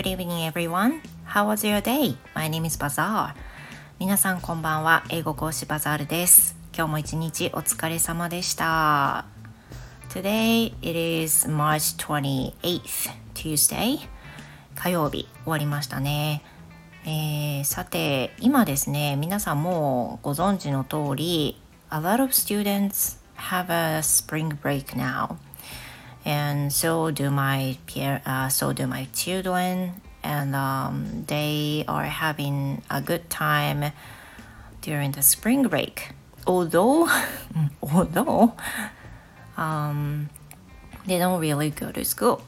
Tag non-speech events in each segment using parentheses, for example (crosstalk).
Good evening everyone. How was your day? My name is Bazaar. 皆さんこんばんは。英語講師バザールです。今日も一日お疲れ様でした。Today it is March 28th, Tuesday. 火曜日終わりましたね。えー、さて今ですね皆さんもうご存知の通り A lot of students have a spring break now and so do my peer, uh, so do my children and um, they are having a good time during the spring break although although um, they don't really go to school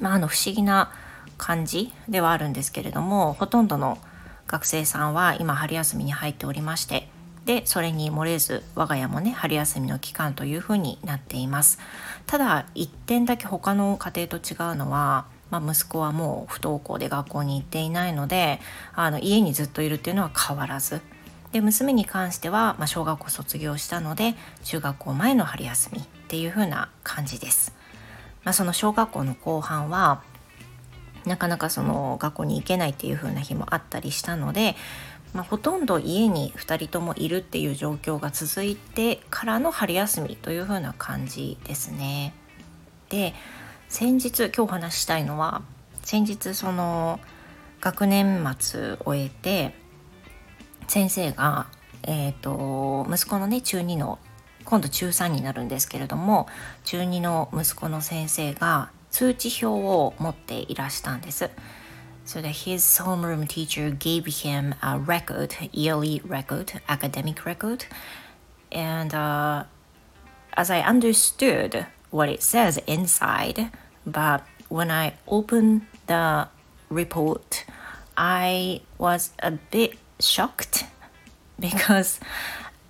まああの不思議な感じではあるんですけれどもほとんどの学生さんは今春休みに入っておりましてでそれに漏れず我が家もね春休みの期間というふうになっています。ただ一点だけ他の家庭と違うのは、まあ、息子はもう不登校で学校に行っていないのであの家にずっといるっていうのは変わらず。で娘に関しては、まあ、小学校卒業したので中学校前の春休みっていう風な感じです、まあ、その小学校の後半はなかなかその学校に行けないっていう風な日もあったりしたので、まあ、ほとんど家に2人ともいるっていう状況が続いてからの春休みという風な感じですね。で先日今日お話ししたいのは先日その学年末終えて先生が、えーと、息子のね中2の今度中3になるんですけれども中2の息子の先生が通知表を持っていらしたんです。So that his homeroom teacher gave him a record, yearly record, academic record. And uh, as I understood what it says inside, but when I opened the report, I was a bit shocked (laughs) because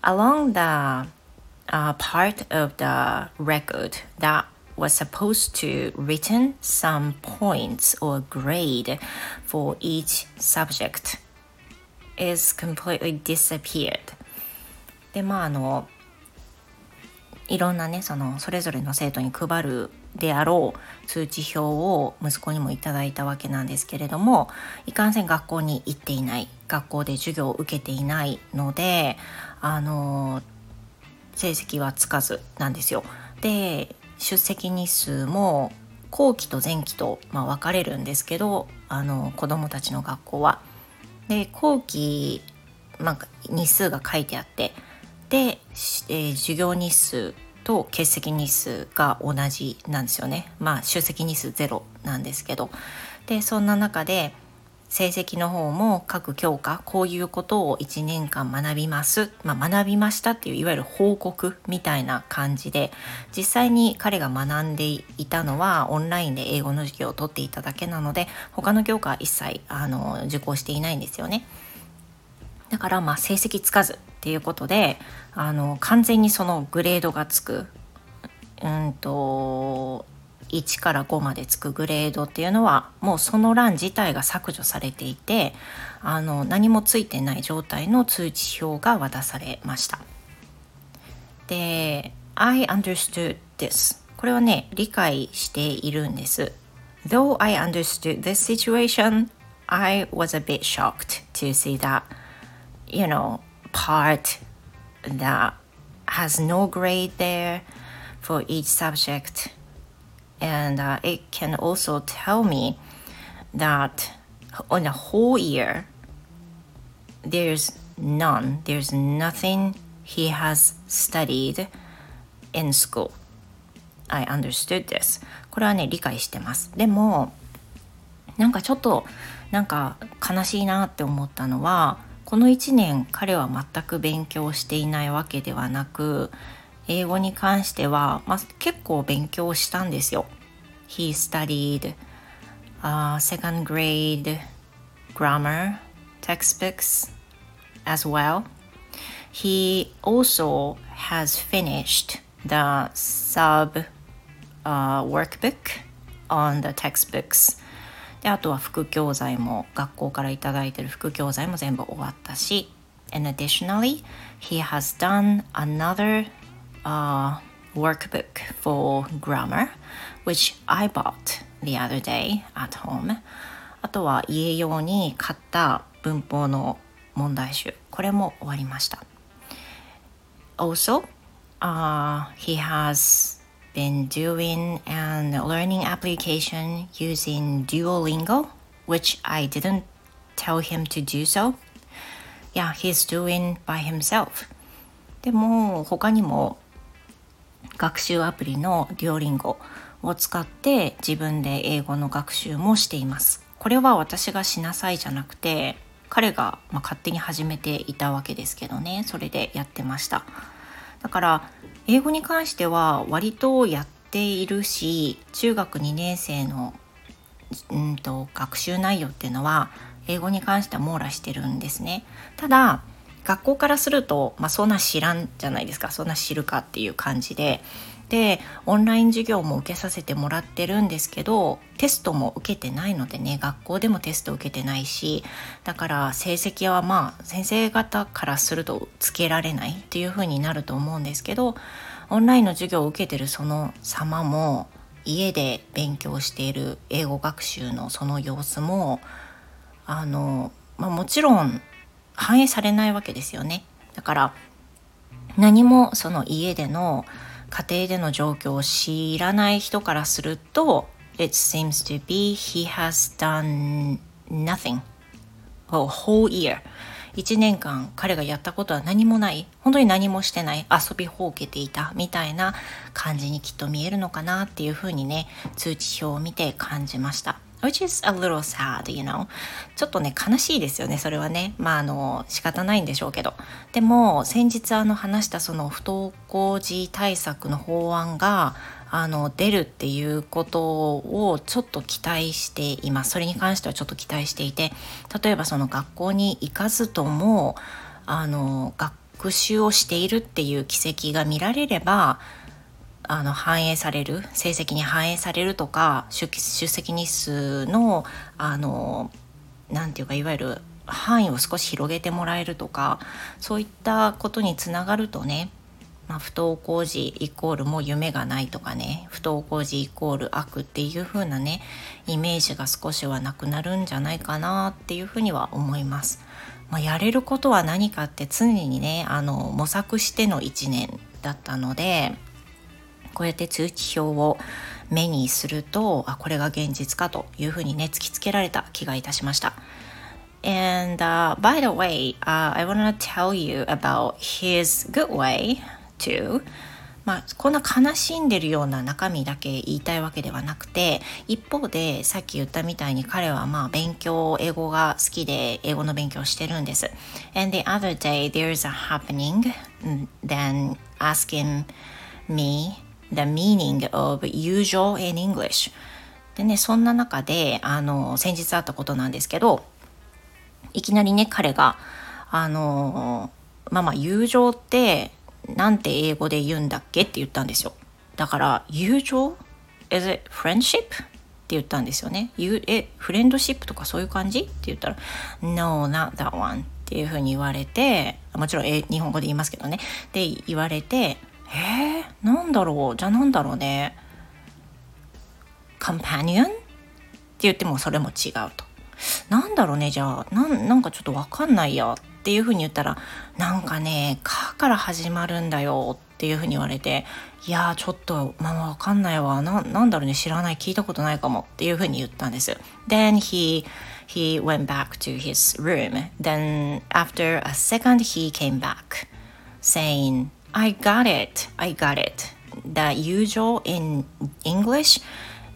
along the uh, part of the record that was supposed to written some points or grade for each subject is completely disappeared でまああのいろんなねそのそれぞれの生徒に配るであろう通知表を息子にもいただいたわけなんですけれどもいかんせん学校に行っていない学校で授業を受けていないのであの成績はつかずなんですよ。で出席日数も後期と前期と、まあ、分かれるんですけどあの子どもたちの学校は。で後期、まあ、日数が書いてあってで、え、授業日数と欠席日数が同じなんですよね。まあ出席日数ゼロなんですけど。でそんな中で成績の方も各教科こういうことを1年間学びます、まあ、学びましたっていういわゆる報告みたいな感じで実際に彼が学んでいたのはオンラインで英語の授業を取っていただけなので他の教科は一切あの受講していないんですよね。だからまあ成績つかずっていうことであの完全にそのグレードがつくうんと1から5までつくグレードっていうのはもうその欄自体が削除されていてあの何もついてない状態の通知表が渡されました。で I understood this これはね理解しているんです。Though I understood this situation, I was a bit shocked to see that, you know, part that has no grade there for each subject and uh, it can also tell me that on a whole year there's none there's nothing he has studied in school I understood this これはね理解してますでもなんかちょっとなんか悲しいなって思ったのはこの1年彼は全く勉強していないわけではなく英語に関しては、まあ、結構勉強したんですよ。He studied、uh, second grade grammar textbooks as well. He also has finished the sub、uh, workbook on the textbooks. であとは副教材も学校から頂いてる副教材も全部終わったし And additionally, he has done another uh, workbook for grammar, which I bought the other day at home あとは家用に買った文法の問題集これも終わりました Also, uh, he has been doing an learning application using Duolingo, which I didn't tell him to do so. Yeah, he's doing by himself. でも他にも 学習アプリの Duolingo を使って自分で英語の学習もしています。これは私がしなさいじゃなくて彼がま勝手に始めていたわけですけどね。それでやってました。だから英語に関しては割とやっているし中学2年生のうんと学習内容っていうのは英語に関しては網羅してるんですね。ただ学校からすると、まあ、そんな知らんじゃないですか。そんな知るかっていう感じで。でオンライン授業も受けさせてもらってるんですけどテストも受けてないのでね。学校でもテスト受けてないし。だから成績はまあ先生方からするとつけられないっていう風になると思うんですけどオンラインの授業を受けてるその様も家で勉強している英語学習のその様子もあの、まあ、もちろん反映されないわけですよね。だから何もその家での家庭での状況を知らない人からすると It seems to be he has done nothing a whole year. 1年間彼がやったことは何もない。本当に何もしてない。遊びほうけていたみたいな感じにきっと見えるのかなっていうふうにね通知表を見て感じました。Which is a little sad, you know. ちょっとね、悲しいですよね、それはね。まあ、あの、仕方ないんでしょうけど。でも、先日あの話したその不登校児対策の法案が、あの出るっていうことをちょっと期待していますそれに関してはちょっと期待していて例えばその学校に行かずともあの学習をしているっていう軌跡が見られればあの反映される成績に反映されるとか出席日数のあのなていうかいわゆる範囲を少し広げてもらえるとかそういったことにつながるとね、まあ、不登校児イコールもう夢がないとかね不登校児イコール悪っていう風なねイメージが少しはなくなるんじゃないかなっていうふうには思います。まあ、やれることは何かって常にねあの模索しての1年だったのでこうやって通知表を目にするとあこれが現実かというふうにね突きつけられた気がいたしました。And、uh, by the way,、uh, I want to tell you about his good way to まあ、こんな悲しんでるような中身だけ言いたいわけではなくて一方でさっき言ったみたいに彼はまあ勉強英語が好きで英語の勉強してるんです。And the other day there's a happening then asking me the meaning of usual in English でねそんな中であの先日あったことなんですけどいきなりね彼があのまあまあ友情ってなんて英語で言うんだっけって言ったんですよだから友情？Is it friendship? って言ったんですよね。え、フレンドシップとかそういう感じ？って言ったら No, not that one っていうふうに言われてもちろんえ日本語で言いますけどね。で言われてえー、なんだろうじゃあなんだろうねカンパニオンって言ってもそれも違うと。なんだろうねじゃあなんなんかちょっとわかんないやっていうふうに言ったらなんかね「か」から始まるんだよっていうふうに言われていやちょっとまあわかんないわななんだろうね知らない聞いたことないかもっていうふうに言ったんです。Then he he went back to his room. Then after a second he came back saying I got it. I got it. The usual in English,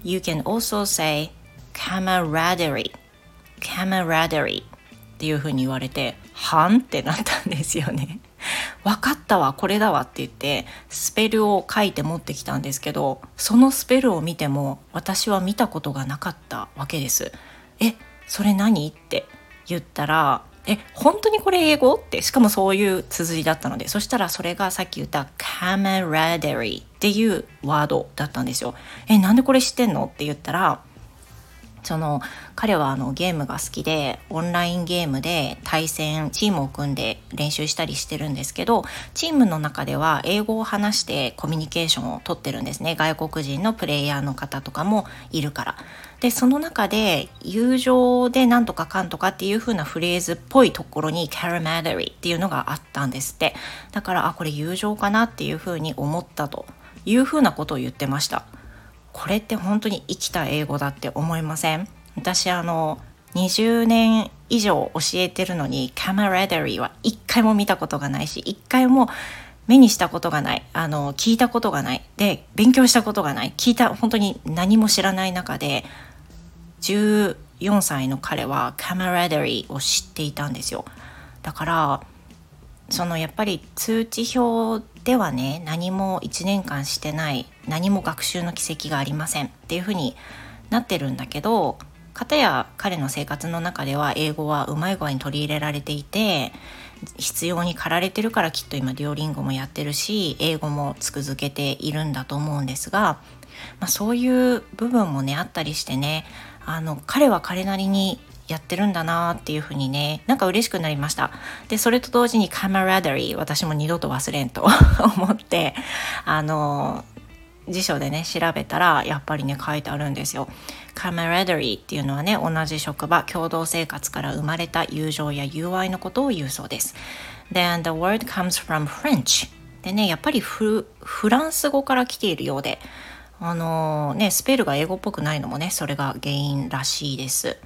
you can also say camaraderie. camaraderie っていうふうに言われて、はん？ってなったんですよね。分かったわ、これだわって言って、スペルを書いて持ってきたんですけど、そのスペルを見ても私は見たことがなかったわけです。え、それ何？って言ったら、え本当にこれ英語？ってしかもそういう綴りだったのでそしたらそれがさっき言ったカメラデリーっていうワードだったんですよ。えなんでこれ知ってんの？って言ったらその彼はあのゲームが好きでオンラインゲームで対戦チームを組んで練習したりしてるんですけどチームの中では英語を話してコミュニケーションをとってるんですね。外国人のプレイヤーの方とかもいるから。でその中で友情でなんとかかんとかっていう風なフレーズっぽいところにキャラマダリーっていうのがあったんですって。だからあこれ友情かなっていう風に思ったという風なことを言ってました。これって本当に生きた英語だって思いません？私あの20年以上教えてるのにカマラダリーは一回も見たことがないし一回も目にしたことがない。あの聞いたことがない。で勉強したことがない。聞いた本当に何も知らない中で14歳の彼はカマラダリーを知っていたんですよ。だからそのやっぱり通知表ではね何も1年間してない何も学習の軌跡がありませんっていうふうになってるんだけど片や彼の生活の中では英語はうまい具合に取り入れられていて必要に駆られてるからきっと今デュオリンゴもやってるし英語もつくづけているんだと思うんですが、まあ、そういう部分もねあったりしてねあの彼は彼なりにやってるんだなっていうふうにねなんか嬉しくなりましたでそれと同時にカマラダリー私も二度と忘れんと (laughs) 思ってあの辞書でね調べたらやっぱりね書いてあるんですよ。カマラダリーっていうのはね同じ職場共同生活から生まれた友情や友愛のことを言うそうです。Then the word comes from French でねやっぱりフランス語から来ているようであのー、ねスペルが英語っぽくないのもねそれが原因らしいです。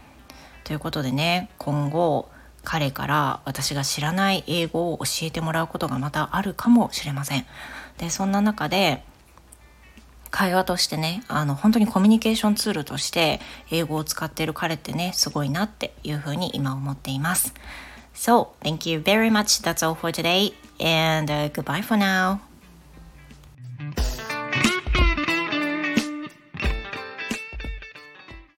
ということでね今後彼から私が知らない英語を教えてもらうことがまたあるかもしれません。でそんな中で会話としてねあの本当にコミュニケーションツールとして英語を使っている彼ってねすごいなっていうふうに今思っています。So, thank you very much. That's all for today and、uh, goodbye for now.